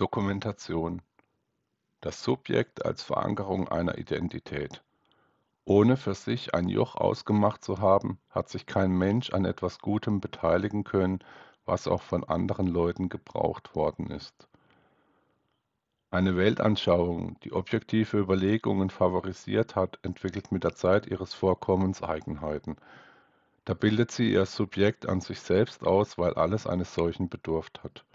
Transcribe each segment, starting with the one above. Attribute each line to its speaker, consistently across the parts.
Speaker 1: Dokumentation Das Subjekt als Verankerung einer Identität. Ohne für sich ein Joch ausgemacht zu haben, hat sich kein Mensch an etwas Gutem beteiligen können, was auch von anderen Leuten gebraucht worden ist. Eine Weltanschauung, die objektive Überlegungen favorisiert hat, entwickelt mit der Zeit ihres Vorkommens Eigenheiten. Da bildet sie ihr Subjekt an sich selbst aus, weil alles eines solchen bedurft hat.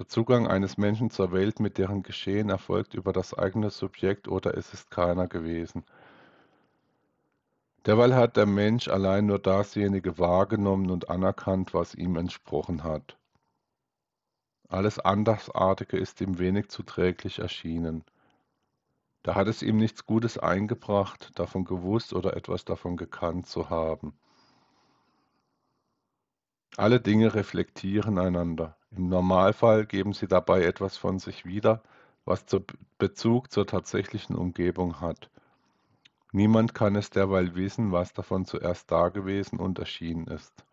Speaker 1: Der Zugang eines Menschen zur Welt mit deren Geschehen erfolgt über das eigene Subjekt oder es ist keiner gewesen. Derweil hat der Mensch allein nur dasjenige wahrgenommen und anerkannt, was ihm entsprochen hat. Alles Andersartige ist ihm wenig zuträglich erschienen. Da hat es ihm nichts Gutes eingebracht, davon gewusst oder etwas davon gekannt zu haben. Alle Dinge reflektieren einander. Im Normalfall geben sie dabei etwas von sich wieder, was Bezug zur tatsächlichen Umgebung hat. Niemand kann es derweil wissen, was davon zuerst dagewesen und erschienen ist.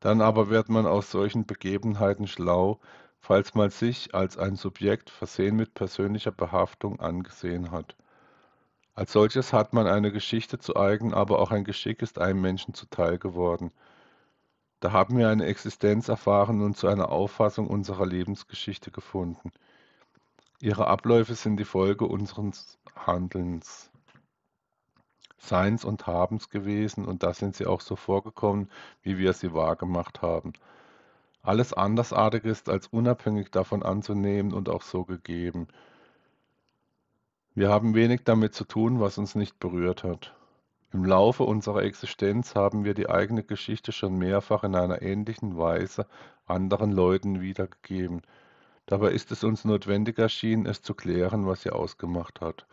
Speaker 1: Dann aber wird man aus solchen Begebenheiten schlau, falls man sich als ein Subjekt versehen mit persönlicher Behaftung angesehen hat. Als solches hat man eine Geschichte zu eigen, aber auch ein Geschick ist einem Menschen zuteil geworden – da haben wir eine Existenz erfahren und zu einer Auffassung unserer Lebensgeschichte gefunden. Ihre Abläufe sind die Folge unseres Handelns, Seins und Habens gewesen und da sind sie auch so vorgekommen, wie wir sie wahrgemacht haben. Alles andersartig ist als unabhängig davon anzunehmen und auch so gegeben. Wir haben wenig damit zu tun, was uns nicht berührt hat. Im Laufe unserer Existenz haben wir die eigene Geschichte schon mehrfach in einer ähnlichen Weise anderen Leuten wiedergegeben. Dabei ist es uns notwendig erschienen, es zu klären, was sie ausgemacht hat.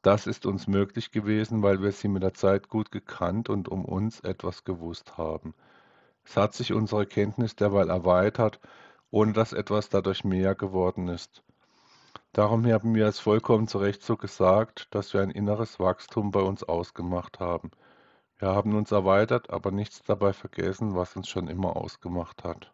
Speaker 1: Das ist uns möglich gewesen, weil wir sie mit der Zeit gut gekannt und um uns etwas gewusst haben. Es hat sich unsere Kenntnis derweil erweitert, ohne dass etwas dadurch mehr geworden ist. Darum haben wir es vollkommen zu Recht so gesagt, dass wir ein inneres Wachstum bei uns ausgemacht haben. Wir haben uns erweitert, aber nichts dabei vergessen, was uns schon immer ausgemacht hat.